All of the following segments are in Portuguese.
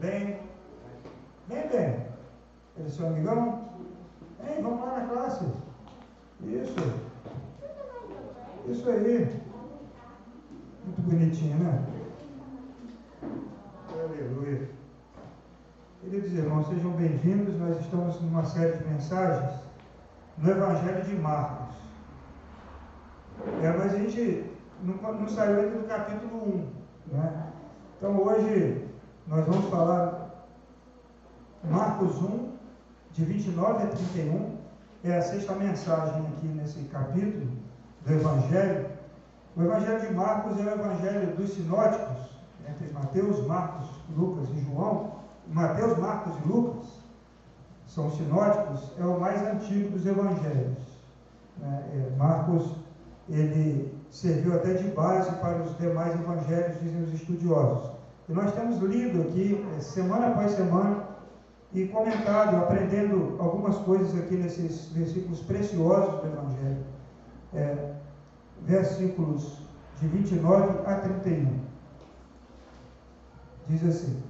Bem. Vem, bem. Ele é seu amigão? Vem, vamos lá na classe. Isso. Isso aí. Muito bonitinho, né? Aleluia. Queridos irmãos, sejam bem-vindos. Nós estamos numa série de mensagens no Evangelho de Marcos. É, mas a gente não, não saiu ainda do capítulo 1. Né? Então hoje nós vamos falar Marcos 1, de 29 a 31. É a sexta mensagem aqui nesse capítulo do Evangelho. O Evangelho de Marcos é o Evangelho dos sinóticos, entre Mateus, Marcos, Lucas e João. Mateus, Marcos e Lucas são sinóticos, é o mais antigo dos evangelhos. Né? É, Marcos, ele serviu até de base para os demais evangelhos, dizem os estudiosos. E nós temos lido aqui, é, semana após semana, e comentado, aprendendo algumas coisas aqui nesses versículos preciosos do Evangelho. É, versículos de 29 a 31. Diz assim: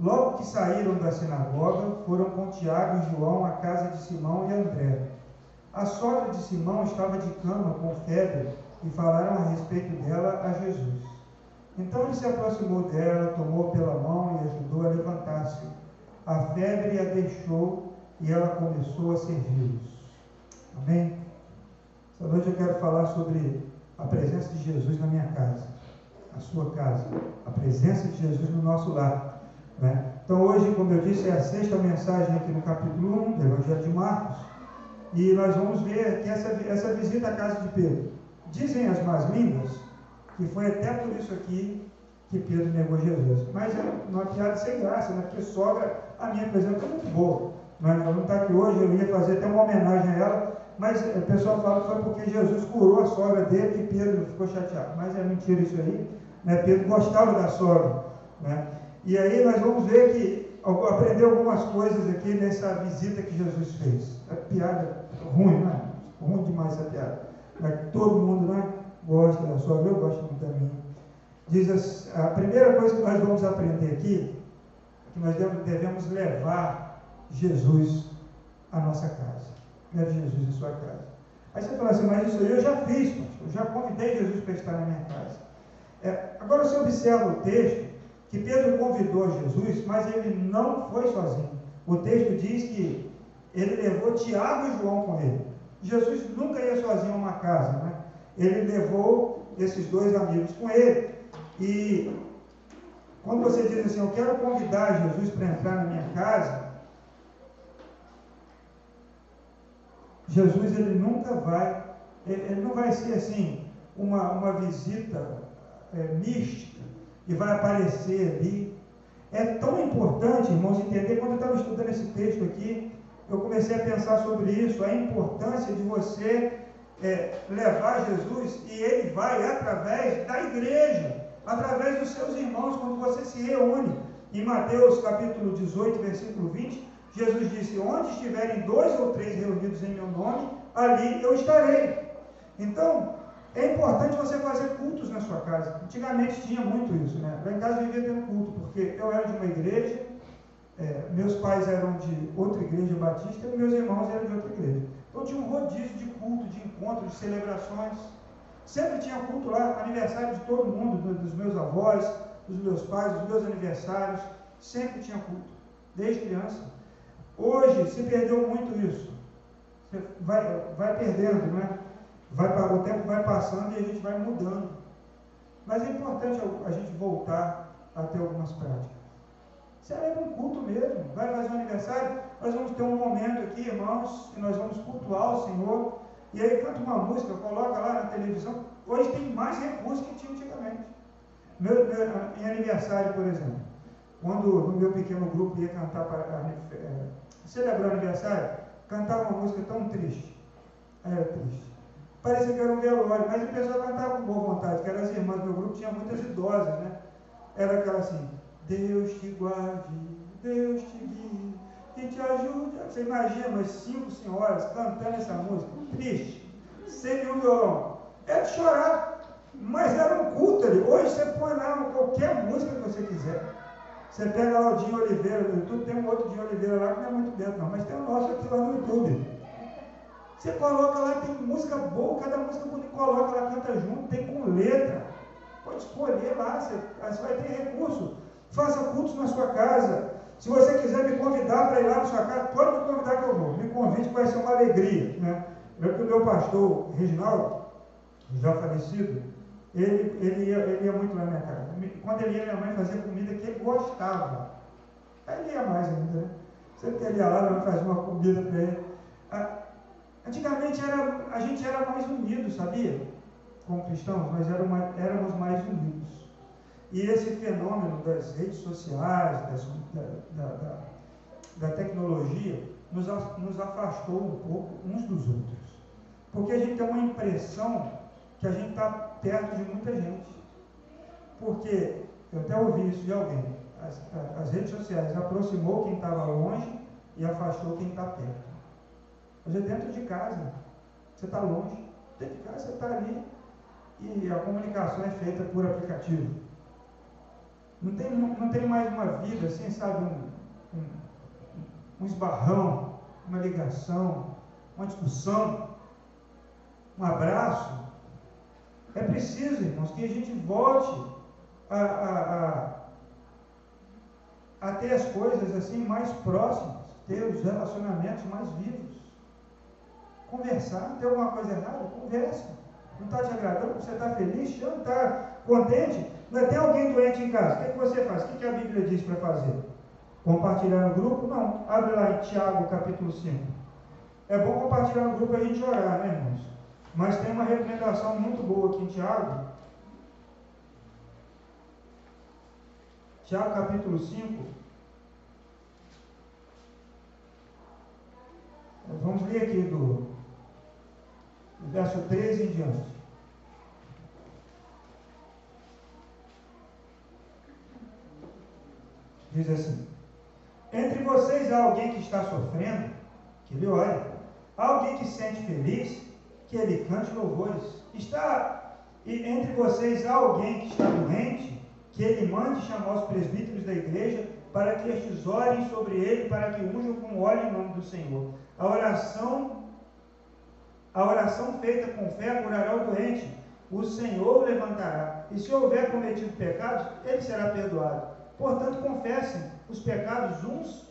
Logo que saíram da sinagoga, foram com Tiago e João à casa de Simão e André. A sogra de Simão estava de cama com febre e falaram a respeito dela a Jesus. Então ele se aproximou dela, tomou pela mão e ajudou a levantar-se. A febre a deixou e ela começou a servi-los. Amém? Essa noite eu quero falar sobre a presença de Jesus na minha casa, a sua casa, a presença de Jesus no nosso lar. Né? Então, hoje, como eu disse, é a sexta mensagem aqui no capítulo 1 do Evangelho de Marcos, e nós vamos ver que essa, essa visita à casa de Pedro. Dizem as más línguas que foi até por isso aqui que Pedro negou Jesus. Mas é uma piada sem graça, né? porque sogra, a minha, por exemplo, é muito boa. Mas ela não está aqui hoje, eu ia fazer até uma homenagem a ela, mas o pessoal fala que foi porque Jesus curou a sogra dele e Pedro ficou chateado. Mas é mentira isso aí. Né? Pedro gostava da sogra. Né? E aí nós vamos ver que aprender algumas coisas aqui nessa visita que Jesus fez. É piada ruim, né? Ruim demais essa piada. Mas todo mundo né, gosta da sogra, eu gosto muito da minha. Diz a, a primeira coisa que nós vamos aprender aqui é que nós devemos levar Jesus à nossa casa. Leve Jesus à sua casa. Aí você fala assim, mas isso aí eu já fiz, eu já convidei Jesus para estar na minha casa. É, agora você observa o texto, que Pedro convidou Jesus, mas ele não foi sozinho. O texto diz que ele levou Tiago e João com ele. Jesus nunca ia sozinho a uma casa, né? Ele levou esses dois amigos com ele. E quando você diz assim, eu quero convidar Jesus para entrar na minha casa, Jesus ele nunca vai, ele não vai ser assim, uma, uma visita é, mística e vai aparecer ali. É tão importante, irmãos, entender, quando eu estava estudando esse texto aqui, eu comecei a pensar sobre isso, a importância de você é, levar Jesus e ele vai através da igreja através dos seus irmãos, quando você se reúne. Em Mateus capítulo 18, versículo 20, Jesus disse: Onde estiverem dois ou três reunidos em meu nome, ali eu estarei. Então, é importante você fazer cultos na sua casa. Antigamente tinha muito isso, né? Lá em casa vivia tendo culto, porque eu era de uma igreja, é, meus pais eram de outra igreja batista e meus irmãos eram de outra igreja. Então tinha um rodízio de culto, de encontros, de celebrações. Sempre tinha culto lá, aniversário de todo mundo, dos meus avós, dos meus pais, dos meus aniversários. Sempre tinha culto, desde criança. Hoje se perdeu muito isso. Você vai, vai perdendo, né? Vai, o tempo vai passando e a gente vai mudando. Mas é importante a gente voltar a ter algumas práticas. Celebra um culto mesmo. Vai fazer um aniversário, nós vamos ter um momento aqui, irmãos, que nós vamos cultuar o Senhor e aí canta uma música, coloca lá na televisão. Hoje tem mais recursos que tinha antigamente. Meu, meu, em aniversário, por exemplo, quando no meu pequeno grupo ia cantar para é, celebrar o aniversário, cantava uma música tão triste. Era triste. Parecia que era um velório, mas o pessoal cantava com boa vontade, que eram as irmãs do meu grupo, tinha muitas idosas, né? Era aquela assim, Deus te guarde, Deus te guie, que te ajude. Você imagina umas cinco senhoras cantando essa música, triste, sem nenhum violão. É de chorar, mas era um culto ali. Hoje você põe lá qualquer música que você quiser. Você pega lá o Dinho Oliveira no YouTube, tem um outro Dinho Oliveira lá que não é muito dentro, não, mas tem o nosso aqui lá no YouTube. Você coloca lá, tem música boa, cada música você coloca, ela canta junto, tem com letra. Pode escolher lá, você, você vai ter recurso. Faça cultos na sua casa. Se você quiser me convidar para ir lá na sua casa, pode me convidar que eu vou. Me convide vai ser uma alegria. Né? Eu que o meu pastor, Reginaldo, já falecido, ele, ele, ia, ele ia muito lá na minha casa. Quando ele ia, minha mãe fazia comida que ele gostava. Aí ele ia mais ainda, né? Sempre que ele ia lá, minha mãe fazia uma comida para ele. Ah, antigamente era, a gente era mais unido, sabia? Como cristãos, nós éramos, mais. E esse fenômeno das redes sociais, das, da, da, da, tecnologia, nos, nos afastou um pouco uns dos outros. Porque a gente tem uma impressão que a gente está perto de muita gente. Porque, eu até ouvi isso de alguém, as, as redes sociais aproximou quem estava longe e afastou quem está perto. Hoje é dentro de casa, você está longe, dentro de casa você está ali e a comunicação é feita por aplicativo. Não tem, não tem mais uma vida assim, sabe, um, um, um esbarrão, uma ligação, uma discussão, um abraço. É preciso, irmãos, que a gente volte a, a, a, a ter as coisas assim mais próximas, ter os relacionamentos mais vivos. Conversar, tem alguma coisa errada? Conversa. Não está te agradando? Você está feliz? Não está contente? Não é, tem alguém doente em casa? O que, é que você faz? O que, que a Bíblia diz para fazer? Compartilhar no grupo? Não. Abre lá em Tiago, capítulo 5. É bom compartilhar no grupo a gente orar, né, irmãos? Mas tem uma recomendação muito boa aqui em Tiago. Tiago, capítulo 5. Vamos ler aqui do, do verso 13 em diante. Diz assim: Entre vocês há alguém que está sofrendo, que ele ore. Há alguém que se sente feliz, que ele cante louvores. Está entre vocês há alguém que está doente, que ele mande chamar os presbíteros da igreja para que estes orem sobre ele, para que unjam com óleo em nome do Senhor. A oração, a oração feita com fé curará o doente. O Senhor o levantará. E se houver cometido pecados, ele será perdoado. Portanto, confessem os pecados uns,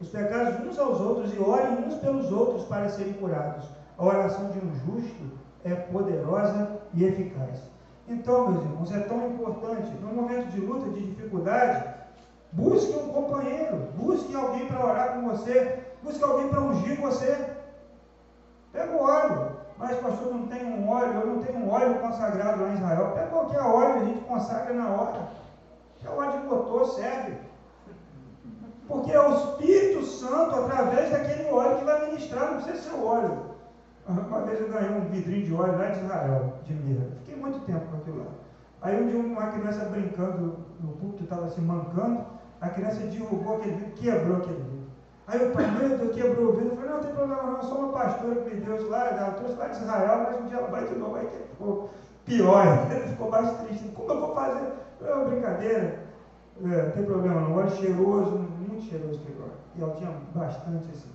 os pecados uns aos outros e orem uns pelos outros para serem curados. A oração de um justo é poderosa e eficaz. Então, meus irmãos, é tão importante, no momento de luta, de dificuldade, busque um companheiro, busque alguém para orar com você, busque alguém para ungir você. Pega o óleo, mas pastor, não tem um óleo, eu não tenho um óleo consagrado lá em Israel. Pega qualquer óleo, a gente consagra na hora. É o óleo de motor serve. Porque é o Espírito Santo, através daquele óleo, que vai ministrar, não precisa ser o óleo. Uma vez eu ganhei um vidrinho de óleo lá de Israel, de mirra. Fiquei muito tempo com aquilo lá. Aí um dia uma criança brincando no púlpito, estava se mancando, a criança derrubou aquele vidro, quebrou aquele vidro. Aí o pai, meu Deus, quebrou o vidro. Eu falei, não, não tem problema não, sou uma pastora que me deu lá, ela trouxe lá de Israel, mas um dia vai de novo, aí ficou pior, ele ficou mais triste. Como eu vou fazer? É uma brincadeira. É, não tem problema não. Óleo cheiroso, muito cheiroso que óleo. E ela tinha bastante assim.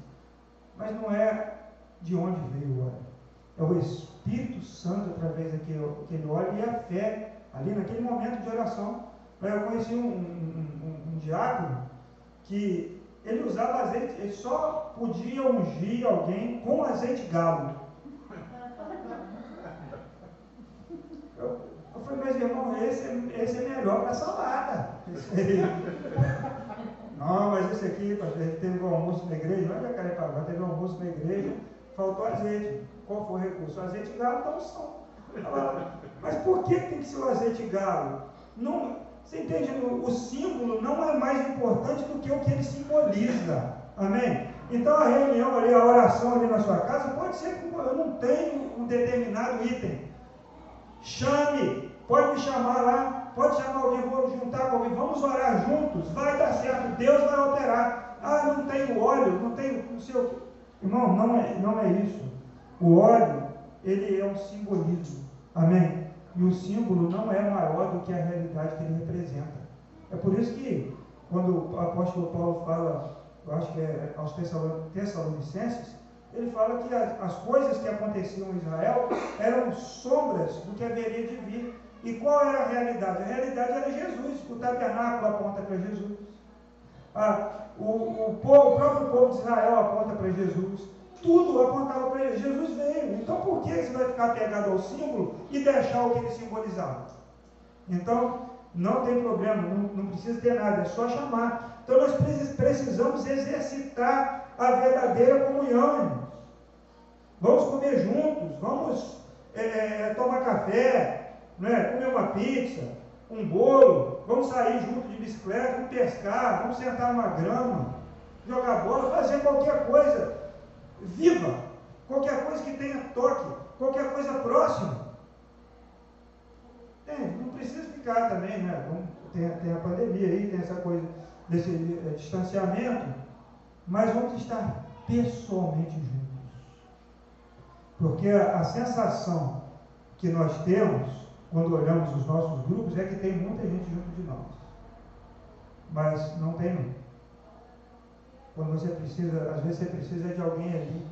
Mas não é de onde veio o óleo. É o Espírito Santo através daquele, daquele óleo e a fé ali naquele momento de oração. Eu conheci um, um, um, um diácono que ele usava azeite, ele só podia ungir alguém com azeite galo. Falei, mas irmão, esse, esse é melhor para salada. Não, mas esse aqui, pastor, teve um almoço na igreja, não é Jacarepaguá, teve um almoço na igreja, faltou azeite. Qual foi o recurso? O azeite galo da unção. Mas por que tem que ser o azeite galo? Não, você entende? O símbolo não é mais importante do que o que ele simboliza. Amém? Então a reunião ali, a oração ali na sua casa, pode ser que eu não tenho um determinado item. Chame Pode me chamar lá, pode chamar alguém, vou juntar com alguém, vamos orar juntos, vai dar certo, Deus vai operar. Ah, não tenho óleo, não tenho não sei o Irmão, não é, não é isso. O óleo, ele é um simbolismo. Amém? E o símbolo não é maior do que a realidade que ele representa. É por isso que quando o apóstolo Paulo fala, eu acho que é aos Tessalonicenses, ele fala que as coisas que aconteciam em Israel eram sombras do que haveria de vir. E qual era a realidade? A realidade era Jesus, o tabernáculo aponta para Jesus. Ah, o, o, povo, o próprio povo de Israel aponta para Jesus. Tudo apontava para ele. Jesus veio. Então por que você vai ficar pegado ao símbolo e deixar o que ele simbolizava? Então, não tem problema, não, não precisa ter nada, é só chamar. Então nós precisamos exercitar a verdadeira comunhão, irmãos. Vamos comer juntos, vamos é, é, tomar café, né? comer uma pizza, um bolo, vamos sair junto de bicicleta, vamos pescar, vamos sentar numa grama, jogar bola, fazer qualquer coisa viva, qualquer coisa que tenha toque, qualquer coisa próxima. Tem, não precisa ficar também, né? Tem, tem a pandemia aí, tem essa coisa desse é, distanciamento, mas vamos estar pessoalmente juntos. Porque a, a sensação que nós temos quando olhamos os nossos grupos é que tem muita gente junto de nós. Mas não tem não. Quando você precisa, às vezes você precisa de alguém ali.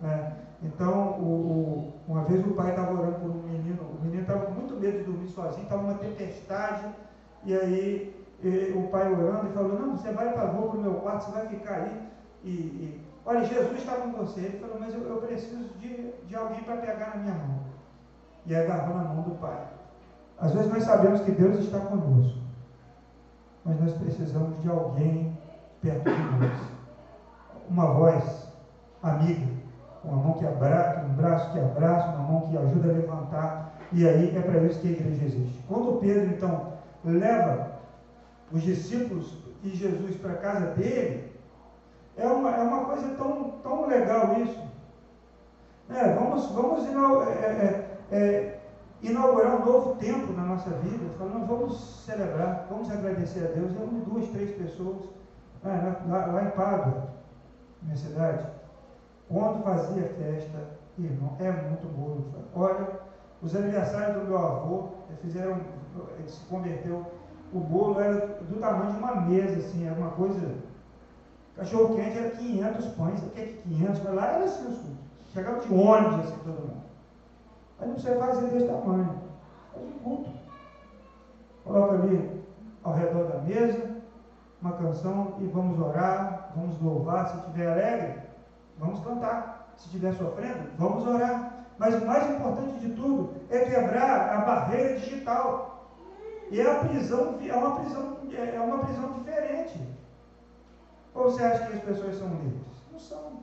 Né? Então, o, o, uma vez o pai estava orando por um menino, o menino estava com muito medo de dormir sozinho, estava uma tempestade, e aí e, o pai orando e falou, não, você vai para para o meu quarto, você vai ficar aí. E, e olha, Jesus está com você. Ele falou, mas eu, eu preciso de, de alguém para pegar na minha mão. E agarrou na mão do pai. Às vezes nós sabemos que Deus está conosco, mas nós precisamos de alguém perto de nós. Uma voz amiga, uma mão que abraça, um braço que abraça, uma mão que ajuda a levantar. E aí é para isso que a igreja existe. Quando Pedro, então, leva os discípulos e Jesus para a casa dele, é uma, é uma coisa tão, tão legal isso. É, vamos vamos é, é, é, inaugurar um novo tempo na nossa vida. Falando, vamos celebrar, vamos agradecer a Deus. Eu duas, três pessoas é, lá, lá em Pádua, minha cidade. Quando fazia festa, irmão, é muito bolo. Olha, os aniversários do meu avô, fizeram, ele se converteu, o bolo era do tamanho de uma mesa, assim, era uma coisa. Cachorro quente era 500 pães, o que é 500? Mas lá era assim, chegava de ônibus, assim, todo mundo. Aí não precisa fazer desse tamanho, faz um culto. Coloca ali ao redor da mesa, uma canção e vamos orar, vamos louvar, se estiver alegre, Vamos cantar. Se estiver sofrendo, vamos orar. Mas o mais importante de tudo é quebrar a barreira digital. E é prisão, é uma prisão, é uma prisão diferente. Ou você acha que as pessoas são livres? Não são.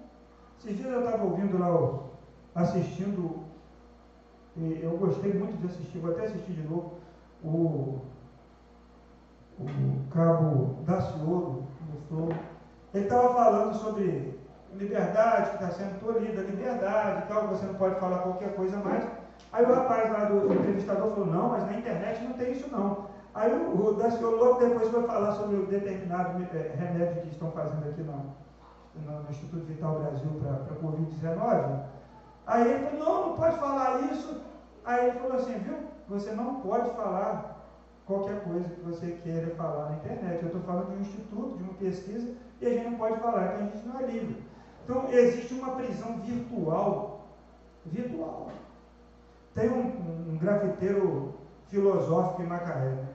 Esses dias eu estava ouvindo lá, assistindo, e eu gostei muito de assistir, vou até assistir de novo, o, o cabo Daciolo, ele estava falando sobre liberdade que está sendo tolhida, liberdade tal, você não pode falar qualquer coisa mais. Aí o rapaz lá do entrevistador falou, não, mas na internet não tem isso não. Aí o, o Daciolo logo depois foi falar sobre o determinado é, remédio que estão fazendo aqui no, no Instituto Vital Brasil para a Covid-19. Aí ele falou, não, não pode falar isso. Aí ele falou assim, viu, você não pode falar qualquer coisa que você queira falar na internet. Eu estou falando de um instituto, de uma pesquisa, e a gente não pode falar, então a gente não é livre. Então, existe uma prisão virtual. Virtual. Tem um, um grafiteiro filosófico em Macaé. Né?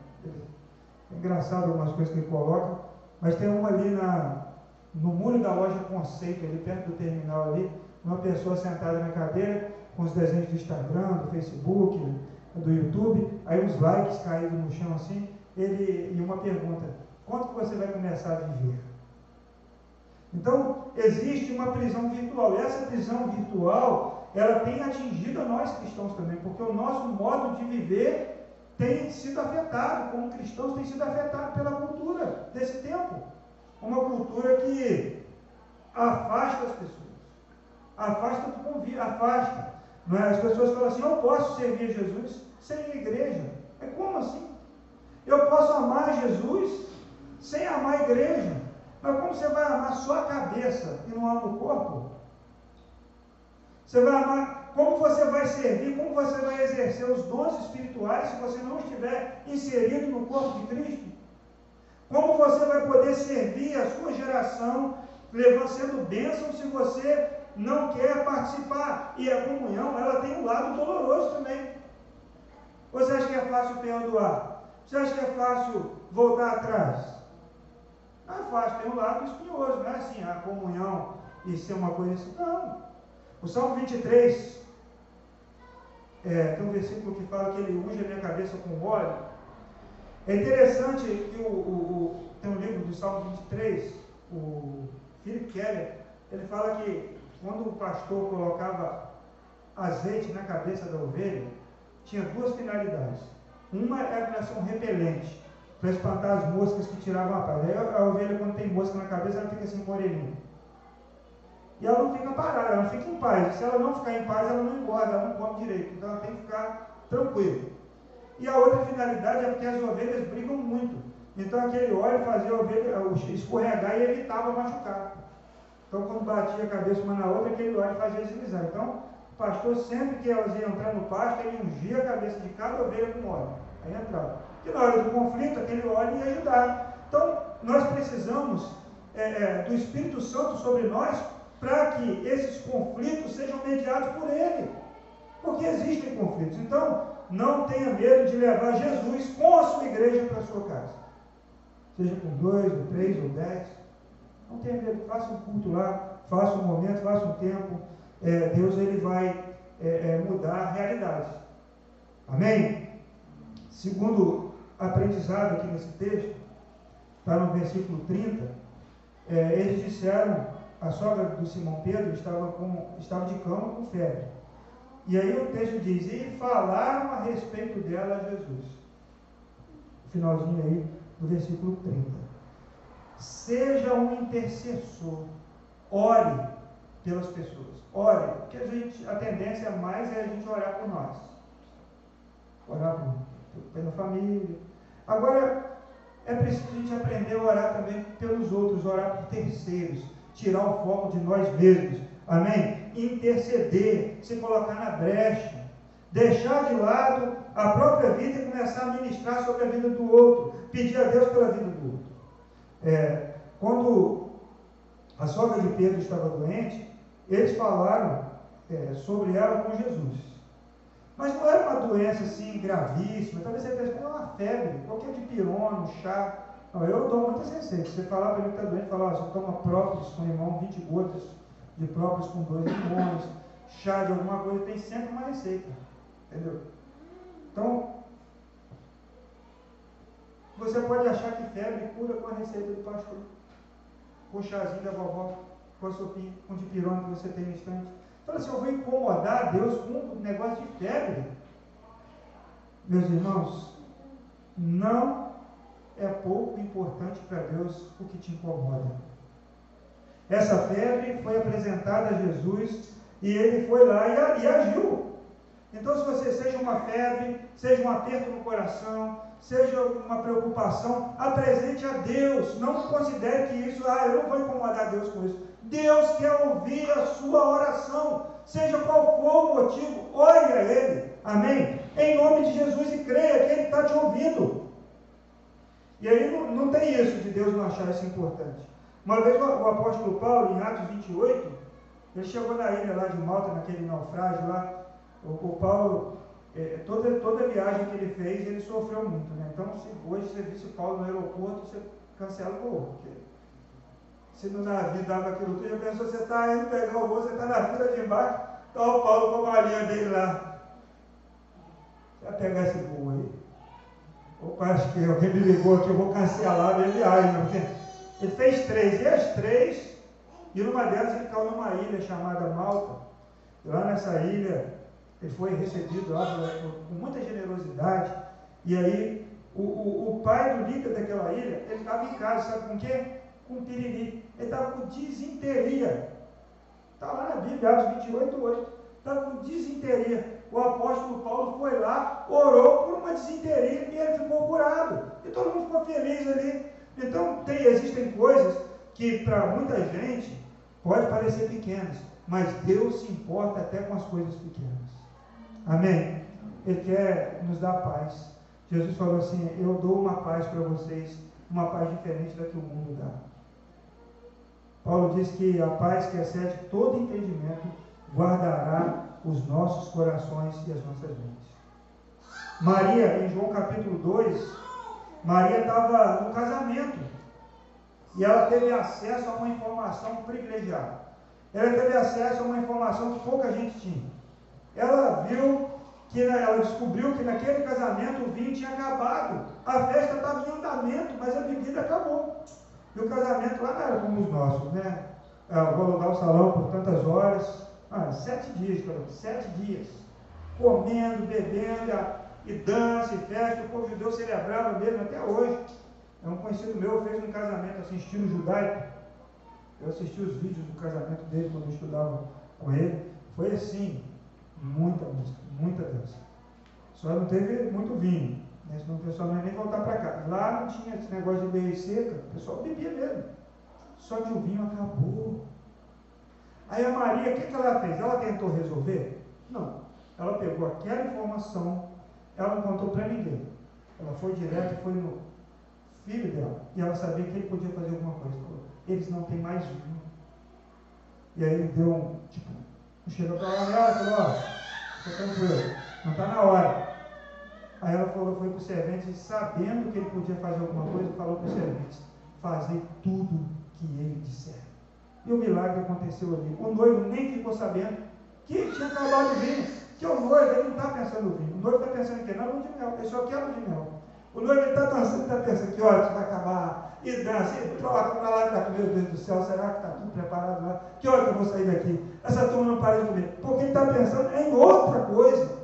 É engraçado algumas coisas que ele coloca, mas tem uma ali na, no muro da loja Conceito, ali perto do terminal ali, uma pessoa sentada na cadeira, com os desenhos do Instagram, do Facebook, do YouTube, aí os likes caídos no chão assim, ele, e uma pergunta, quanto que você vai começar a viver? Então, existe uma prisão virtual. E essa prisão virtual, ela tem atingido a nós cristãos também, porque o nosso modo de viver tem sido afetado, como cristãos, tem sido afetado pela cultura desse tempo. Uma cultura que afasta as pessoas, afasta do convívio, afasta. É? As pessoas falam assim: eu posso servir Jesus sem a igreja. É como assim? Eu posso amar Jesus sem amar a igreja. Mas como você vai amar só a cabeça e não ama o corpo? Você vai amar, como você vai servir, como você vai exercer os dons espirituais se você não estiver inserido no corpo de Cristo? Como você vai poder servir a sua geração, levando sendo bênção, se você não quer participar? E a comunhão, ela tem um lado doloroso também. Você acha que é fácil perdoar? Você acha que é fácil voltar atrás? Não é fácil, tem um lado espinhoso, não é assim, a comunhão e ser uma coisa assim. Não. O Salmo 23, é, tem um versículo que fala que ele unge a minha cabeça com óleo. É interessante que o, o, o, tem um livro do Salmo 23, o Philip Keller, ele fala que quando o pastor colocava azeite na cabeça da ovelha, tinha duas finalidades. Uma era ser um repelente, para espantar as moscas que tiravam a. Aí a ovelha, quando tem mosca na cabeça, ela fica assim com a. E ela não fica parada, ela fica em paz. Se ela não ficar em paz, ela não engorda, ela não come direito. Então ela tem que ficar tranquila. E a outra finalidade é porque as ovelhas brigam muito. Então aquele óleo fazia a ovelha escorregar e evitava machucar. Então quando batia a cabeça uma na outra, aquele óleo fazia deslizar. Então o pastor, sempre que elas iam entrar no pasto, ele ungia a cabeça de cada ovelha com óleo. Aí entrava. E na hora do conflito, aquele óleo ia ajudar. Então nós precisamos é, é, do Espírito Santo sobre nós para que esses conflitos sejam mediados por ele. Porque existem conflitos. Então, não tenha medo de levar Jesus com a sua igreja para a sua casa. Seja com dois, ou três, ou dez. Não tenha medo, faça um culto lá, faça um momento, faça um tempo. É, Deus ele vai é, é, mudar a realidade. Amém? Segundo aprendizado aqui nesse texto, está no versículo 30, é, eles disseram a sogra do Simão Pedro estava, com, estava de cama com febre. E aí o texto diz: E falaram a respeito dela a Jesus. Finalzinho aí do versículo 30. Seja um intercessor, ore pelas pessoas. Ore, porque a, gente, a tendência mais é a gente orar por nós. Orar por, pela família. Agora, é preciso a gente aprender a orar também pelos outros, orar por terceiros tirar o foco de nós mesmos. Amém? Interceder, se colocar na brecha, deixar de lado a própria vida e começar a ministrar sobre a vida do outro, pedir a Deus pela vida do outro. É, quando a sogra de Pedro estava doente, eles falaram é, sobre ela com Jesus. Mas não era uma doença assim gravíssima, talvez você pense, é uma febre, qualquer de pirona, um chá, não, eu dou muitas receitas. Você falar para mim que está doente, falar, você toma própolis com limão, 20 gotas de própolis com dois limões, chá de alguma coisa, tem sempre uma receita. Entendeu? Então, você pode achar que febre cura com a receita do pastor. Com o chazinho da vovó, com a sopinha, com o dipirona que você tem no instante. Fala assim, eu vou incomodar Deus com um negócio de febre. Meus irmãos, não é pouco importante para Deus o que te incomoda. Essa febre foi apresentada a Jesus e ele foi lá e, e agiu. Então, se você seja uma febre, seja um aperto no coração, seja uma preocupação, apresente a Deus. Não considere que isso, ah, eu não vou incomodar Deus com isso. Deus quer ouvir a sua oração, seja qual for o motivo, ore a Ele. Amém? Em nome de Jesus e creia que Ele está te ouvindo. E aí não, não tem isso de Deus não achar isso importante. Uma vez o, o apóstolo Paulo, em Atos 28, ele chegou na ilha lá de Malta, naquele naufrágio lá. O, o Paulo, é, toda, toda viagem que ele fez, ele sofreu muito. Né? Então, se hoje você visse o Paulo no aeroporto, você cancela o voo. Porque se no navio dava aquilo tudo, já pensou, você está indo pegar o voo, você está na fila de embaixo, está o Paulo com a malinha dele lá. Vai pegar esse voo aí. Opa, acho que alguém me ligou aqui, eu vou cancelar a minha viagem. Porque ele fez três, e as três, e numa delas ele caiu numa ilha chamada Malta. E lá nessa ilha, ele foi recebido lá com muita generosidade. E aí, o, o, o pai do líder daquela ilha, ele estava em casa, sabe com quê? Com piriri. Ele estava com disenteria. Está lá na Bíblia, Atos 28, 8. Estava com disenteria o apóstolo Paulo foi lá, orou por uma desinteria e ele ficou curado. E todo mundo ficou feliz ali. Então, tem, existem coisas que para muita gente pode parecer pequenas, mas Deus se importa até com as coisas pequenas. Amém? Ele quer nos dar paz. Jesus falou assim: Eu dou uma paz para vocês uma paz diferente da que o mundo dá. Paulo diz que a paz que excede todo entendimento guardará os nossos corações e as nossas mentes. Maria, em João capítulo 2, Maria estava no casamento e ela teve acesso a uma informação privilegiada. Ela teve acesso a uma informação que pouca gente tinha. Ela viu que ela descobriu que naquele casamento o vinho tinha acabado. A festa estava em andamento, mas a bebida acabou. E o casamento lá não era como os nossos, né? Eu vou alugar o salão por tantas horas. Ah, sete dias, cara, sete dias. Comendo, bebendo, e dança, e festa. O povo judeu celebrava mesmo até hoje. É um conhecido meu fez um casamento assim, estilo judaico. Eu assisti os vídeos do casamento dele quando eu estudava com ele. Foi assim, muita música, muita dança. Só não teve muito vinho. Né? Senão o pessoal não ia nem voltar para cá. Lá não tinha esse negócio de lei seca, o pessoal bebia mesmo. Só que o vinho acabou. Aí a Maria, o que, que ela fez? Ela tentou resolver? Não. Ela pegou aquela informação, ela não contou para ninguém. Ela foi direto foi no filho dela. E ela sabia que ele podia fazer alguma coisa. Eles não têm mais vinho. E aí ele deu um, chegou para ela e falou, ó, fica tranquilo, não está na hora. Aí ela falou, foi para o servente, sabendo que ele podia fazer alguma coisa, falou para o servente, fazer tudo que ele disser. E o milagre aconteceu ali. O noivo nem ficou sabendo que tinha acabado o vinho. Que o noivo, ele não está pensando no vinho. O noivo está pensando em quê? Na lua de mel. Ele só quer lua de mel. O noivo está dançando, está pensando que horas vai acabar. E dança, e troca para lá, está meu Deus do céu, será que está tudo preparado lá? Que hora que eu vou sair daqui? Essa turma não para de comer. Porque ele está pensando em outra coisa.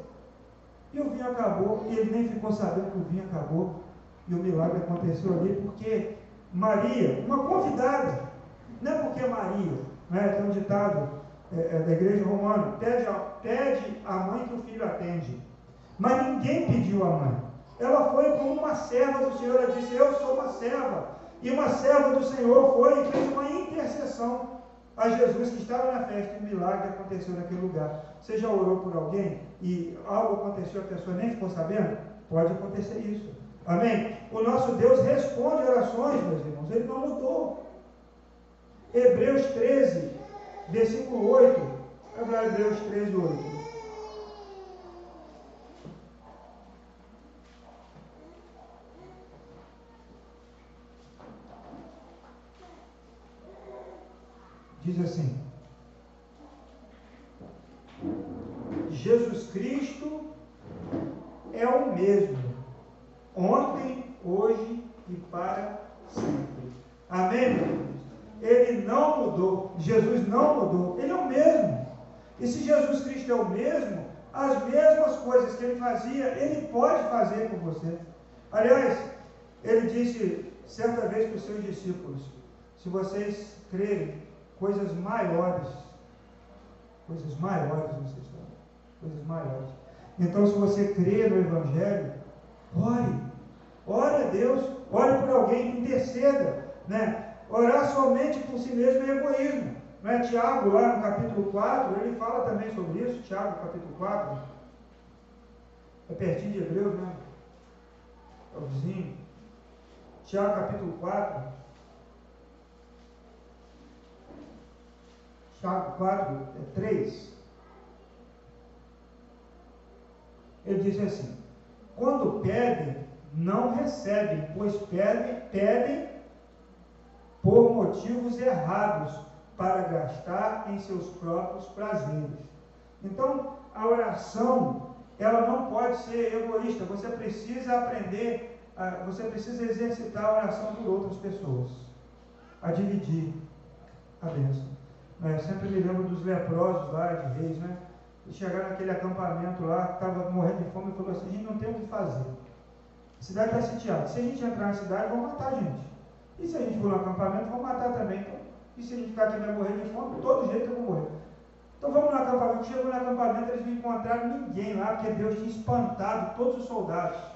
E o vinho acabou, e ele nem ficou sabendo que o vinho acabou. E o milagre aconteceu ali porque Maria, uma convidada, não é porque Maria, né, tem um ditado é, é, da igreja romana, pede a, pede a mãe que o filho atende. Mas ninguém pediu a mãe. Ela foi como uma serva do Senhor, ela disse, eu sou uma serva. E uma serva do Senhor foi e fez uma intercessão a Jesus que estava na festa um milagre aconteceu naquele lugar. Você já orou por alguém e algo aconteceu, a pessoa nem ficou sabendo? Pode acontecer isso. Amém? O nosso Deus responde orações, meus irmãos, ele não mudou. Hebreus 13, versículo 8. Hebreus 13, 8. Diz assim: Jesus Cristo é o mesmo, ontem, hoje e para sempre. Amém? Ele não mudou, Jesus não mudou, ele é o mesmo. E se Jesus Cristo é o mesmo, as mesmas coisas que ele fazia, ele pode fazer com você. Aliás, ele disse certa vez para os seus discípulos: se vocês crerem coisas maiores. Coisas maiores vocês estão. Coisas maiores. Então, se você crê no Evangelho, ore. Ore a Deus. Ore por alguém, interceda. Né? Orar somente por si mesmo é egoísmo. Não é? Tiago, lá no capítulo 4, ele fala também sobre isso. Tiago, capítulo 4. É pertinho de Hebreus, né? É o vizinho. Tiago, capítulo 4. Tiago 4, 3, ele diz assim: quando pedem, não recebem, pois pedem, pedem por motivos errados, para gastar em seus próprios prazeres. Então, a oração, ela não pode ser egoísta, você precisa aprender, você precisa exercitar a oração por outras pessoas, a dividir a bênção. É, sempre me lembro dos leprosos lá de Reis, né? Eles chegaram naquele acampamento lá, estava morrendo de fome, e falou assim: a gente não tem o que fazer. A cidade está sitiada. Se a gente entrar na cidade, vão matar a gente. E se a gente for no acampamento, vão matar também. Então, e se a gente ficar aqui vai morrer de fome, todo jeito eu vou morrer. Então vamos no acampamento. Chegou no acampamento, eles não encontraram ninguém lá, porque Deus tinha espantado todos os soldados.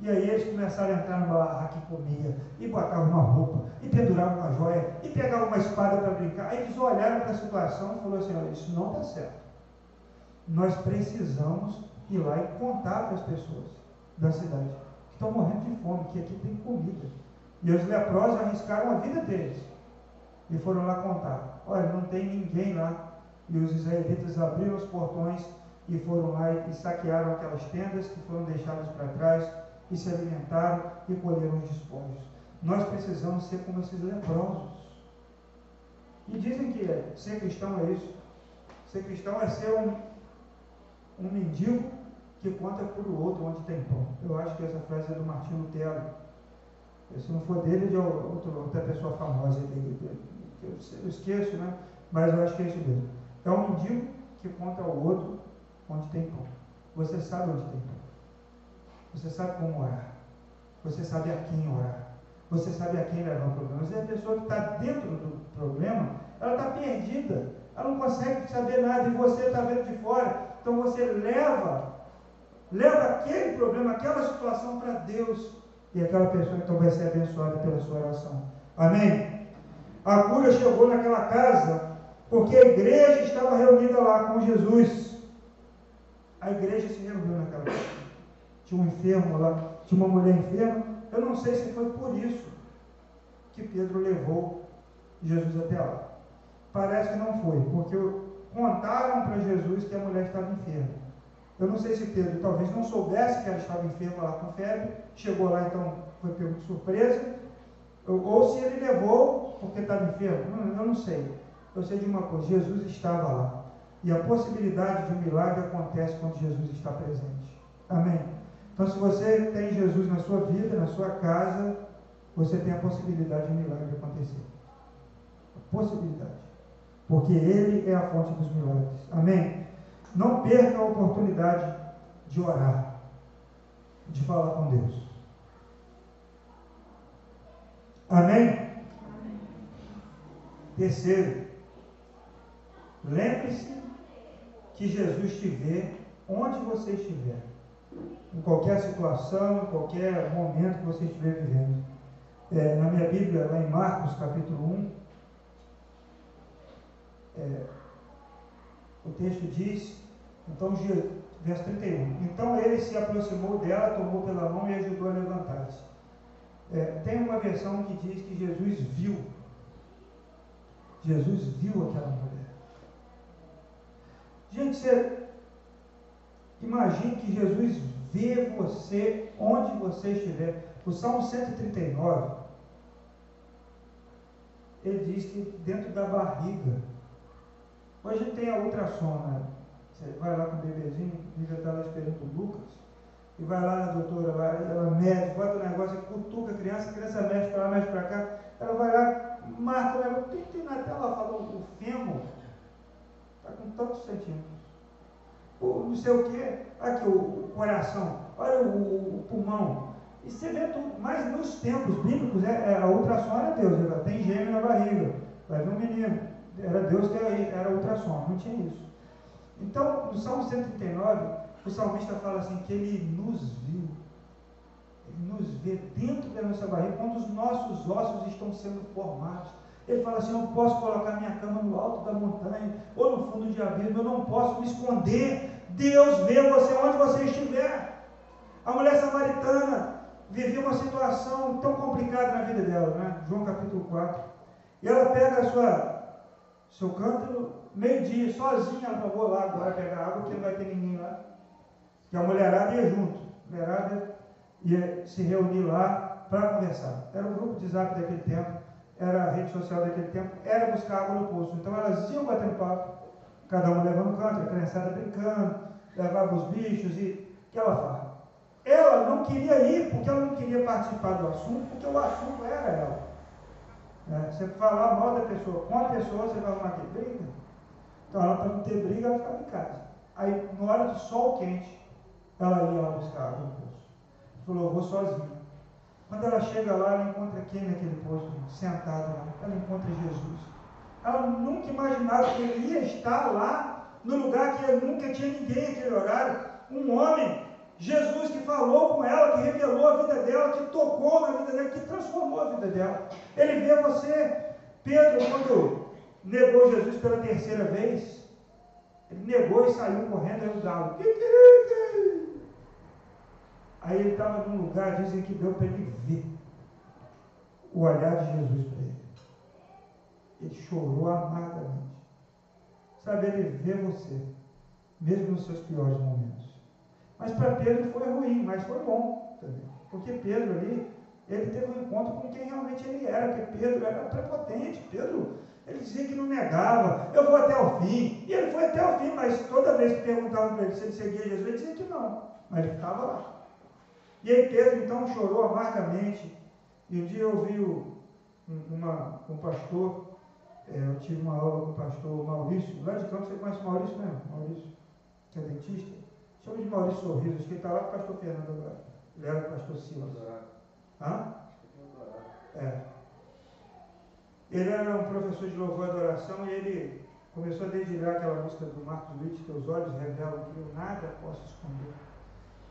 E aí eles começaram a entrar numa barraca e comia, e botavam uma roupa, e penduravam uma joia, e pegavam uma espada para brincar. Aí eles olharam para a situação e falaram assim, olha, isso não está certo. Nós precisamos ir lá e contar para as pessoas da cidade que estão morrendo de fome, que aqui tem comida. E os leprosos arriscaram a vida deles. E foram lá contar. Olha, não tem ninguém lá. E os israelitas abriram os portões e foram lá e saquearam aquelas tendas que foram deixadas para trás e se alimentaram e colheram os despojos. Nós precisamos ser como esses leprosos. E dizem que ser cristão é isso. Ser cristão é ser um, um mendigo que conta para o outro onde tem pão. Eu acho que essa frase é do Martinho Lutero. Se não for dele, de outra, outra pessoa famosa eu esqueço, né? Mas eu acho que é isso mesmo. É um mendigo que conta ao outro onde tem pão. Você sabe onde tem pão. Você sabe como orar. Você sabe a quem orar. Você sabe a quem levar o problema. É a pessoa que está dentro do problema, ela está perdida. Ela não consegue saber nada e você está vendo de fora. Então você leva, leva aquele problema, aquela situação para Deus. E aquela pessoa então vai ser abençoada pela sua oração. Amém? A cura chegou naquela casa porque a igreja estava reunida lá com Jesus. A igreja se reuniu naquela casa tinha um enfermo lá, tinha uma mulher enferma. Eu não sei se foi por isso que Pedro levou Jesus até lá. Parece que não foi, porque contaram para Jesus que a mulher estava enferma. Eu não sei se Pedro talvez não soubesse que ela estava enferma lá com febre, chegou lá então foi pego de surpresa, ou se ele levou porque estava enfermo, eu não sei. Eu sei de uma coisa, Jesus estava lá. E a possibilidade de um milagre acontece quando Jesus está presente. Amém? Então, se você tem Jesus na sua vida, na sua casa, você tem a possibilidade de um milagre acontecer. A possibilidade. Porque Ele é a fonte dos milagres. Amém? Não perca a oportunidade de orar, de falar com Deus. Amém? Amém. Terceiro, lembre-se que Jesus te vê onde você estiver em qualquer situação, em qualquer momento que você estiver vivendo. É, na minha Bíblia, lá em Marcos capítulo 1, é, o texto diz, então, verso 31, então ele se aproximou dela, tomou pela mão e ajudou a levantar-se. É, tem uma versão que diz que Jesus viu. Jesus viu aquela mulher. Gente, você imagine que Jesus vê você onde você estiver. O Salmo 139, ele diz que dentro da barriga, hoje tem a ultrassom, né? Você vai lá com o bebezinho, Viva está lá esperando o Lucas, e vai lá na doutora, vai, ela mede, bota o negócio, cutuca a criança, a criança mexe para lá, mexe para cá, ela vai lá, marca o negócio, tem, tem na tela, fala, o fêmur. Está com tantos centímetros o não sei o que, aqui o, coração, olha o, o, pulmão. E você vê tudo, mas nos tempos bíblicos, é, é, a ultrassom era Deus, era, tem gêmeo na barriga, vai ver um menino, era Deus que era, era ultrassom, não tinha isso. Então, no Salmo 139, o salmista fala assim, que ele nos viu, ele nos vê dentro da nossa barriga, quando os nossos ossos estão sendo formados. Ele fala assim: eu posso colocar minha no alto da montanha ou no fundo de abismo, eu não posso me esconder. Deus vê você onde você estiver. A mulher samaritana vivia uma situação tão complicada na vida dela, né? João capítulo 4. E ela pega a sua, seu cântaro, meio-dia, sozinha, ela vou lá agora pegar água, porque não vai ter ninguém lá. E a mulherada ia junto. A mulherada ia se reunir lá para conversar. Era um grupo de zap daquele tempo era a rede social daquele tempo, era buscar água no poço. Então elas iam batendo papo, cada uma levando um canto, a criançada brincando, levava os bichos e aquela farra. Ela não queria ir porque ela não queria participar do assunto, porque o assunto era ela. É, você falar mal da pessoa com a pessoa, você vai arrumar que briga. Então ela, para não ter briga, ela ficava em casa. Aí, na hora de sol quente, ela ia lá buscar água no poço. Falou, eu vou sozinha. Quando ela chega lá, ela encontra quem naquele posto, sentado lá? Ela encontra Jesus. Ela nunca imaginava que ele ia estar lá, no lugar que nunca tinha ninguém naquele horário. Um homem, Jesus que falou com ela, que revelou a vida dela, que tocou na vida dela, que transformou a vida dela. Ele vê você, Pedro, quando negou Jesus pela terceira vez, ele negou e saiu correndo, aí o galo. Aí ele estava num lugar, dizem que deu para ele ver o olhar de Jesus para ele. Ele chorou amargamente. Sabe, ele vê você, mesmo nos seus piores momentos. Mas para Pedro foi ruim, mas foi bom também. Porque Pedro ali, ele teve um encontro com quem realmente ele era, porque Pedro era prepotente. Pedro, ele dizia que não negava, eu vou até o fim. E ele foi até o fim, mas toda vez que perguntavam para ele se ele seguia Jesus, ele dizia que não. Mas ele ficava lá. E aí Pedro então chorou amargamente. E um dia eu ouvi uma, um pastor, é, eu tive uma aula com o pastor Maurício, lá de campo, você conhece o Maurício mesmo? Maurício, que é dentista? Chama de Maurício Sorriso, acho que ele está lá com o pastor Fernando agora. Ele era o pastor Silas. Hã? É. Ele era um professor de louvor e adoração e ele começou a dedilhar aquela música do Marcos Witt, Teus olhos revelam que eu nada posso esconder.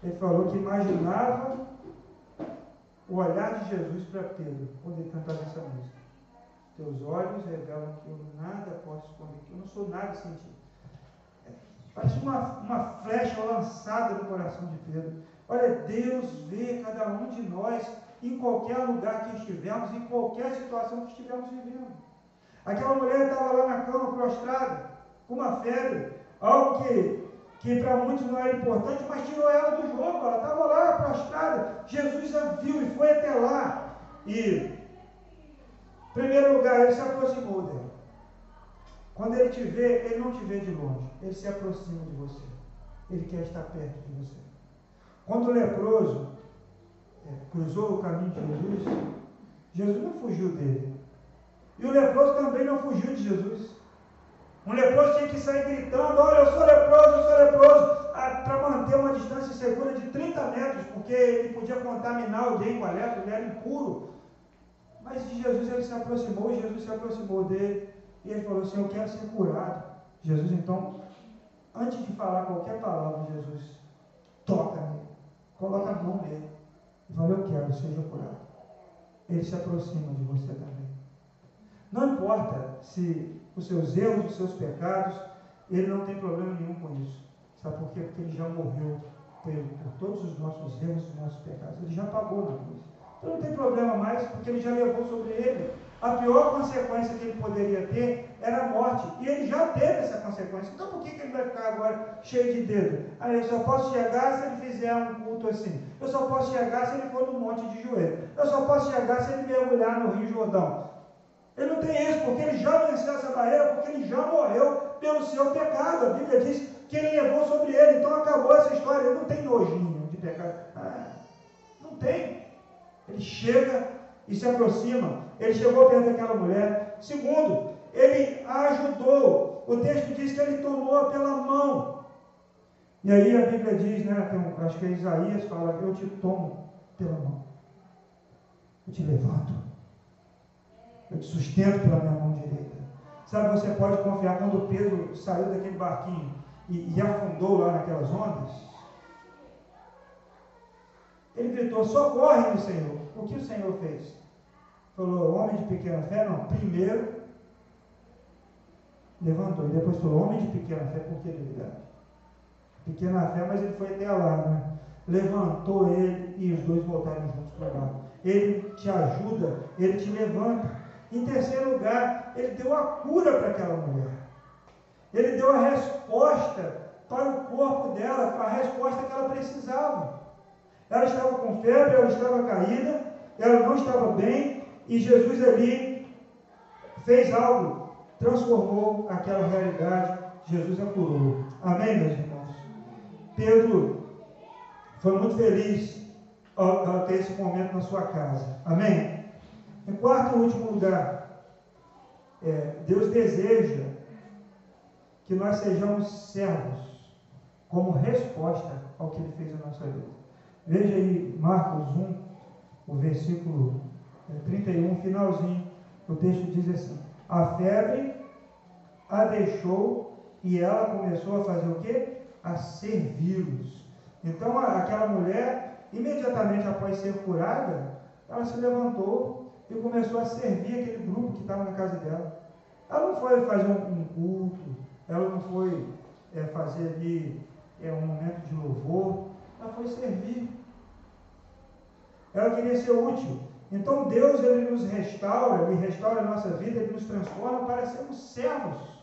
Ele falou que imaginava o olhar de Jesus para Pedro quando ele cantava essa música. Teus olhos revelam que eu nada posso esconder, que eu não sou nada sem ti. É, parece uma, uma flecha lançada no coração de Pedro. Olha, Deus vê cada um de nós em qualquer lugar que estivermos, em qualquer situação que estivermos vivendo. Aquela mulher estava lá na cama, prostrada, com uma febre, algo que, que para muitos não era importante, mas tirou ela do jogo, ela estava lá prostrada. Jesus a viu e foi até lá. E, em primeiro lugar, ele se aproximou dela. Quando ele te vê, ele não te vê de longe, ele se aproxima de você. Ele quer estar perto de você. Quando o leproso é, cruzou o caminho de Jesus, Jesus não fugiu dele. E o leproso também não fugiu de Jesus. Um leproso tinha que sair gritando: Olha, eu sou leproso, eu sou leproso, para manter uma distância segura de 30 metros, porque ele podia contaminar alguém com a lepra, ele era impuro. Mas Jesus ele se aproximou, Jesus se aproximou dele e ele falou assim: Eu quero ser curado. Jesus, então, antes de falar qualquer palavra, Jesus toca nele, coloca a mão nele e fala: Eu quero, seja curado. Ele se aproxima de você também. Não importa se os seus erros, os seus pecados, ele não tem problema nenhum com isso. Sabe por quê? Porque ele já morreu por, todos os nossos erros e nossos pecados. Ele já pagou na cruz. Então não tem problema mais, porque ele já levou sobre ele. A pior consequência que ele poderia ter era a morte. E ele já teve essa consequência. Então por que, que ele vai ficar agora cheio de dedo? Ah, eu só posso chegar se ele fizer um culto assim. Eu só posso chegar se ele for no monte de joelho. Eu só posso chegar se ele mergulhar no Rio Jordão. Ele não tem isso, porque ele já venceu essa barreira, porque ele já morreu pelo seu pecado. A Bíblia diz que ele levou sobre ele. Então acabou essa história. Ele não tem nojinho de pecado. Ah, não tem. Ele chega e se aproxima. Ele chegou perto daquela mulher. Segundo, ele ajudou. O texto diz que ele tomou pela mão. E aí a Bíblia diz, né, um, acho que é Isaías fala, eu te tomo pela mão. Eu te levanto. Eu te sustento pela minha mão direita. Sabe, você pode confiar quando Pedro saiu daquele barquinho e, e afundou lá naquelas ondas. Ele gritou: socorre-me, Senhor. O que o Senhor fez? Falou: homem de pequena fé? Não. Primeiro levantou. E depois falou: homem de pequena fé, por que duvidar? Pequena fé, mas ele foi até lá, né? Levantou ele e os dois voltaram juntos para lá. Ele te ajuda, ele te levanta. Em terceiro lugar, ele deu a cura para aquela mulher. Ele deu a resposta para o corpo dela, a resposta que ela precisava. Ela estava com febre, ela estava caída, ela não estava bem, e Jesus ali fez algo, transformou aquela realidade, Jesus a curou. Amém, meus irmãos? Pedro foi muito feliz ao, ao ter esse momento na sua casa. Amém? Em quarto e último lugar, é, Deus deseja que nós sejamos servos como resposta ao que Ele fez na nossa vida. Veja aí Marcos 1, o versículo 31, é, finalzinho, o texto diz assim: A febre a deixou e ela começou a fazer o quê? A servi-los. Então aquela mulher, imediatamente após ser curada, ela se levantou e começou a servir aquele grupo que estava na casa dela. Ela não foi fazer um, culto, ela não foi é, fazer ali é, um momento de louvor, ela foi servir. ela queria ser útil. Então Deus ele nos restaura, ele restaura a nossa vida, ele nos transforma para sermos servos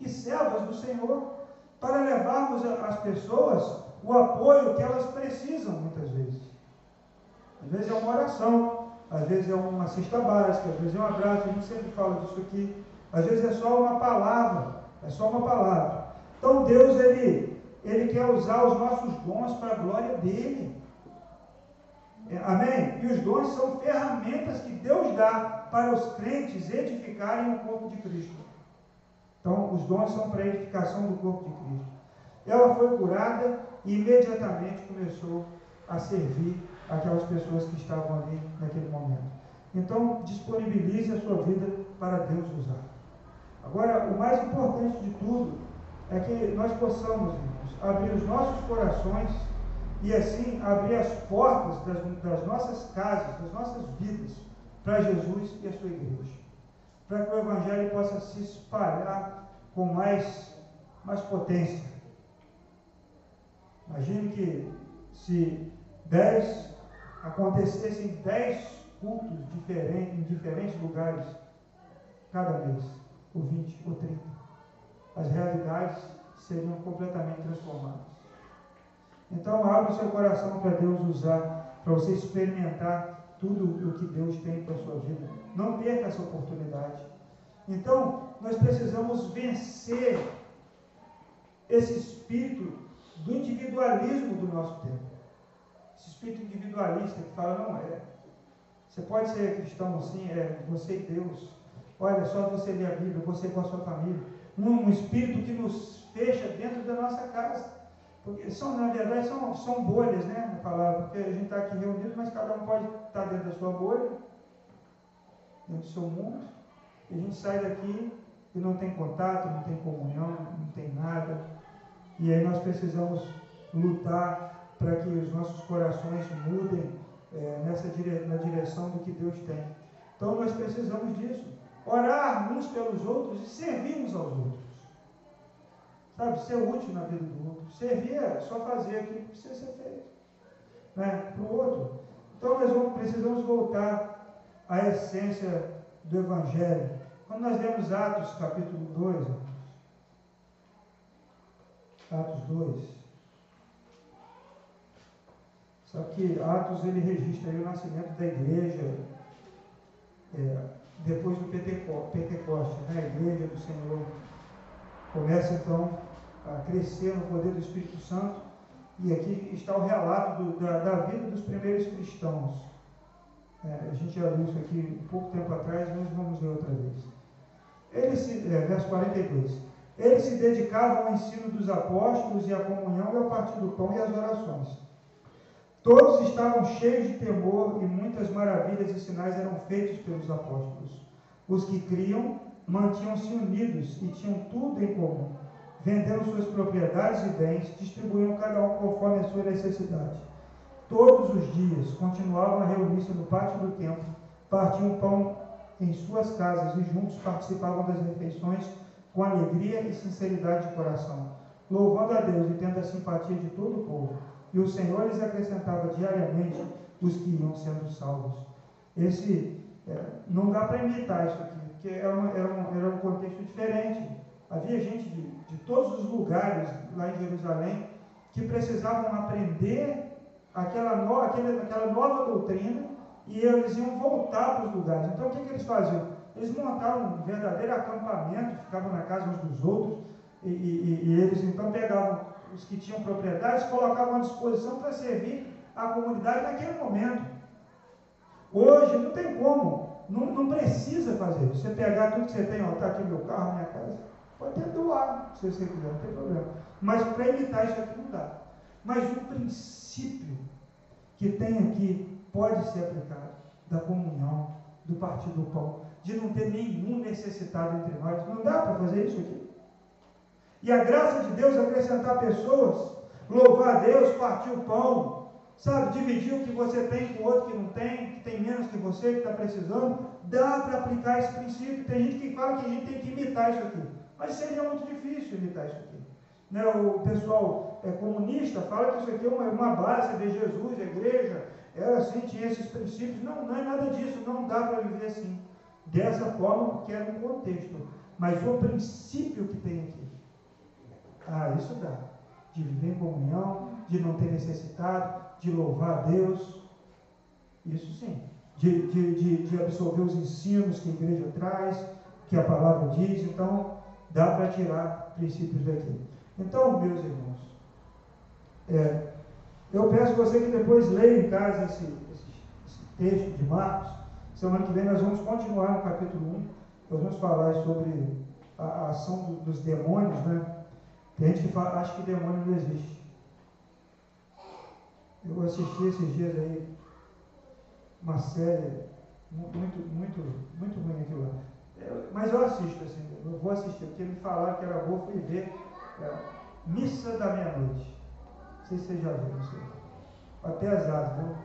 e servas do Senhor, para levarmos às pessoas o apoio que elas precisam muitas vezes. Às vezes é uma oração, às vezes é uma cesta básica, às vezes é um abraço, a gente sempre fala disso aqui, às vezes é só uma palavra, é só uma palavra. Então Deus ele, ele quer usar os nossos dons para a glória dele. É, amém? E os dons são ferramentas que Deus dá para os crentes edificarem o corpo de Cristo. Então, os dons são para a edificação do corpo de Cristo. Ela foi curada e imediatamente começou a servir aquelas pessoas que estavam ali naquele momento. Então, disponibilize a sua vida para Deus usar. Agora, o mais importante de tudo é que nós possamos, irmãos, abrir os nossos corações e assim abrir as portas das, das nossas casas, das nossas vidas, para Jesus e a sua igreja. Para que o Evangelho possa se espalhar com mais, mais potência. Imagine que se dez acontecessem dez cultos diferentes, em diferentes lugares cada mês, ou 20 ou 30, as realidades seriam completamente transformadas. Então, abra o seu coração para Deus usar, para você experimentar tudo o que Deus tem para a sua vida. Não perca essa oportunidade. Então, nós precisamos vencer esse espírito do individualismo do nosso tempo. Esse espírito individualista que fala, não é. Você pode ser cristão assim, é você e Deus. Olha, só você ler a Bíblia, você com a sua família. Um, um espírito que nos fecha dentro da nossa casa. Porque são, na verdade, são, são bolhas, né? A palavra, porque a gente está aqui reunido, mas cada um pode estar dentro da sua bolha, dentro do seu mundo, e a gente sai daqui e não tem contato, não tem comunhão, não tem nada. E aí nós precisamos lutar para que os nossos corações mudem é, nessa dire... na direção do que Deus tem. Então nós precisamos disso. Orar uns pelos outros e servirmos aos outros. Sabe, ser útil na vida do outro. Servir é só fazer aquilo que precisa ser feito. Né? Para o outro. Então nós vamos, precisamos voltar à essência do Evangelho. Quando nós lemos Atos capítulo 2, Atos 2. Só que Atos ele registra o nascimento da igreja é, depois do Pentecoste, né? a igreja do Senhor começa então a crescer no poder do Espírito Santo. E aqui está o relato do, da, da, vida dos primeiros cristãos. É, a gente já viu isso aqui um pouco tempo atrás, mas vamos ver outra vez. Ele se, é, verso 42. Eles se dedicavam ao ensino dos apóstolos e à comunhão e ao partir do pão e às orações. Todos estavam cheios de temor e muitas maravilhas e sinais eram feitos pelos apóstolos. Os que criam mantinham-se unidos e tinham tudo em comum vendendo suas propriedades e bens, distribuíam cada um conforme a sua necessidade. Todos os dias continuavam a reunir-se no pátio do templo, partiam pão em suas casas e juntos participavam das refeições com alegria e sinceridade de coração, louvando a Deus e tendo a simpatia de todo o povo. E o Senhor lhes acrescentava diariamente os que iam sendo salvos. Esse é, não dá para imitar isso aqui, porque era, uma, era, um, era um contexto diferente. Havia gente de, de todos os lugares lá em Jerusalém que precisavam aprender aquela, no, aquela nova doutrina e eles iam voltar para os lugares. Então o que, que eles faziam? Eles montaram um verdadeiro acampamento, ficavam na casa uns dos outros, e, e, e eles então pegavam os que tinham propriedades, colocavam à disposição para servir a comunidade naquele momento. Hoje não tem como, não, não precisa fazer. Você pegar tudo que você tem, ó, está aqui meu carro, minha casa, Pode até doar, se você quiser, não tem problema. Mas para imitar isso aqui não dá. Mas o princípio que tem aqui pode ser aplicado da comunhão, do partir do pão, de não ter nenhum necessitado entre nós. Não dá para fazer isso aqui. E a graça de Deus acrescentar pessoas, louvar a Deus, partir o pão, sabe, dividir o que você tem com o outro que não tem, que tem menos que você, que está precisando, dá para aplicar esse princípio. Tem gente que fala que a gente tem que imitar isso aqui. Mas seria muito difícil imitar isso aqui. Né? O pessoal é, comunista fala que isso aqui é uma, uma base de Jesus, a igreja, era assim, tinha esses princípios. Não, não é nada disso, não dá para viver assim. Dessa forma, porque era um contexto. Mas o princípio que tem aqui, ah, isso dá. De viver em comunhão, de não ter necessitado, de louvar a Deus. Isso sim. De, de, de, de absorver os ensinos que a igreja traz, que a palavra diz. Então, dá para tirar princípios daqui. Então, meus irmãos, é, eu peço você que depois leia em casa esse, esse, esse, texto de Marcos. Semana que vem nós vamos continuar no capítulo 1. Nós vamos falar sobre a, ação do, dos demônios, né? Tem gente que fala, acha que demônio não existe. Eu assisti esses dias aí uma série muito, muito, muito ruim aquilo lá. Eu, mas eu assisto, assim, eu vou assistir, porque me falaram que era boa, fui ver é, Missa da Meia-Noite. Não sei se você já não sei. Até as viu?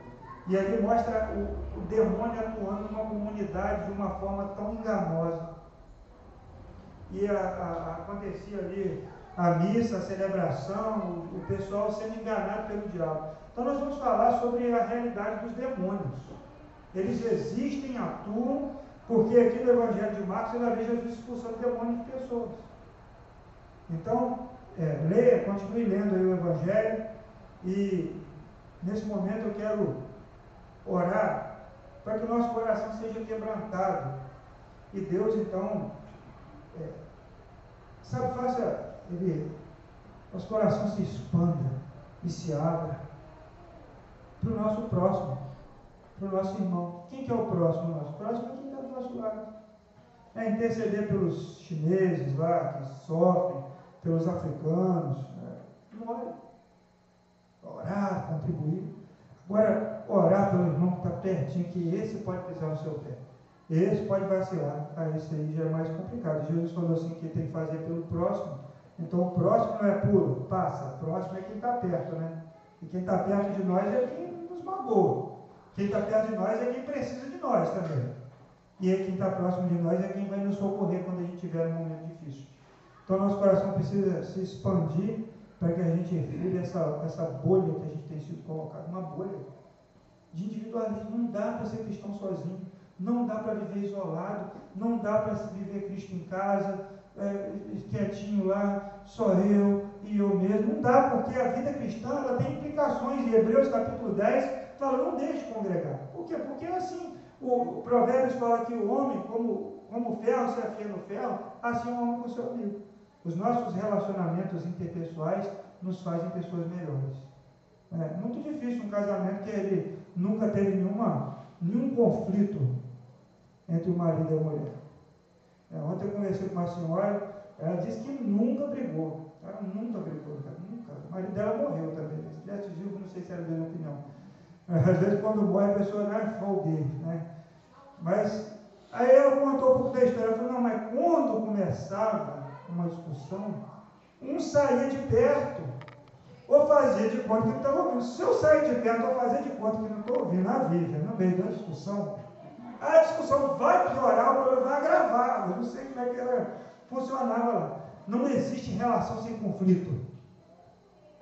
E ali mostra o, o demônio atuando numa comunidade de uma forma tão enganosa. E a, a, acontecia ali a missa, a celebração, o, pessoal sendo enganado pelo diabo. Então nós vamos falar sobre a realidade dos demônios. Eles existem, atuam, porque aqui no Evangelho de Marcos você vai ver Jesus expulsando demônios de pessoas. Então, é, leia, continue lendo o Evangelho e nesse momento eu quero orar para que o nosso coração seja quebrantado e Deus então, é, sabe, faça ele, nosso coração se expanda e se abra para o nosso próximo, para o nosso irmão. Quem que é o próximo nosso? O próximo é quem está do nosso lado. É interceder pelos chineses lá que sofrem, pelos africanos. Né? More. Orar, contribuir. Agora, orar pelo irmão que está pertinho, que esse pode pisar no seu pé. Esse pode vacilar. Ah, isso aí já é mais complicado. Jesus falou assim que tem que fazer pelo próximo então o próximo não é puro, passa. O próximo é quem está perto, né? E quem está perto de nós é quem nos magoou. Quem está perto de nós é quem precisa de nós também. E quem está próximo de nós é quem vai nos socorrer quando a gente tiver um momento difícil. Então nosso coração precisa se expandir para que a gente fure essa, essa bolha que a gente tem sido colocado. Uma bolha de individualismo. Não dá para ser cristão sozinho. Não dá para viver isolado. Não dá para viver Cristo em casa é, quietinho lá, só eu e eu mesmo. Não dá, porque a vida cristã ela tem implicações. Em Hebreus capítulo 10 fala, não deixe congregar. Por quê? Porque é assim, o Provérbios fala que o homem, como, como o ferro se afia no ferro, assim o homem com o seu amigo. Os nossos relacionamentos interpessoais nos fazem pessoas melhores. É muito difícil um casamento que ele nunca teve nenhuma, nenhum conflito entre o marido e a mulher. É, ontem eu conversei com uma senhora, ela disse que nunca brigou. Ela nunca brigou, cara, nunca. O marido dela morreu também. Se tivesse vivo, não sei se era a mesma opinião. Às vezes quando morre a pessoa não é folgueiro, né? Mas aí ela contou um pouco da história. Ela falou, não, mas quando começava uma discussão, um saía de perto ou fazia de conta que não estava ouvindo. Se eu sair de perto ou fazer de conta que não estou ouvindo a Vivian no meio da discussão, a discussão vai piorar, o problema vai agravar. Eu não sei como é que ela funcionava lá. Não existe relação sem conflito.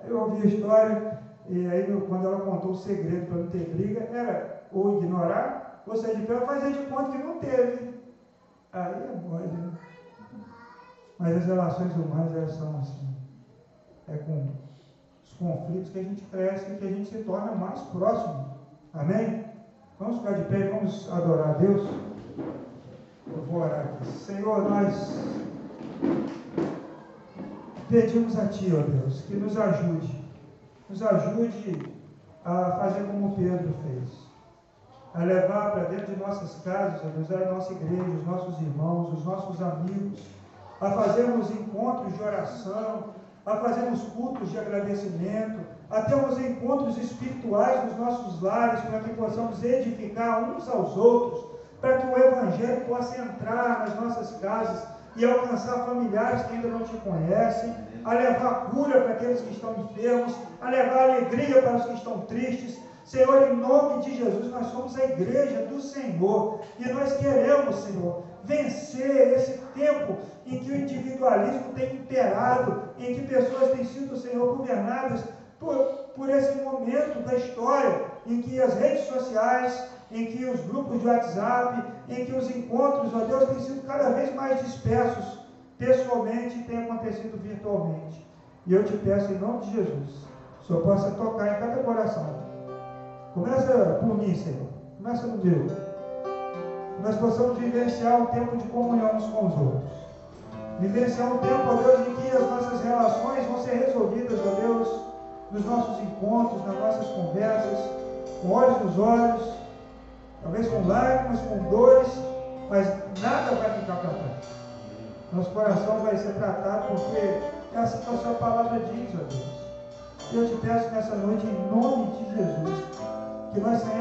Aí eu ouvi a história, e aí quando ela contou o segredo para não ter briga, era ou ignorar, ou sair de pé, fazer de conta que não teve. Aí é mole, né? Mas as relações humanas, elas são assim. É com os conflitos que a gente cresce e que a gente se torna mais próximo. Amém? Vamos ficar de pé vamos adorar a Deus. Eu vou orar aqui. Senhor, nós pedimos a Ti, ó Deus, que nos ajude. Nos ajude a fazer como Pedro fez. A levar para dentro de nossas casas, ó Deus, a nossa igreja, os nossos irmãos, os nossos amigos, a fazermos encontros de oração, a fazermos cultos de agradecimento, a termos encontros espirituais nos nossos lares, para que possamos edificar uns aos outros, para que o Evangelho possa entrar nas nossas casas e alcançar familiares que ainda não te conhecem, a levar cura para aqueles que estão enfermos, a levar alegria para os que estão tristes. Senhor, em nome de Jesus, nós somos a igreja do Senhor e nós queremos, Senhor, vencer esse tempo em que o individualismo tem imperado, em que pessoas têm sido, Senhor, governadas por, por esse momento da história em que as redes sociais, em que os grupos de WhatsApp, em que os encontros, ó Deus, têm sido cada vez mais dispersos pessoalmente e têm acontecido virtualmente. E eu te peço em nome de Jesus, que o Senhor possa tocar em cada coração. Começa por mim, Senhor. Começa no meu. Nós possamos vivenciar um tempo de comunhão uns com os outros. Vivenciar um tempo, ó Deus, em que as nossas relações vão ser resolvidas, ó Deus, nos nossos encontros, nas nossas conversas, com olhos nos olhos, talvez com lágrimas, com dores, mas nada vai ficar para trás. Nosso coração vai ser tratado porque é assim que a sua palavra diz, ó Deus. Eu te peço nessa noite, em nome de Jesus, que nós tenhamos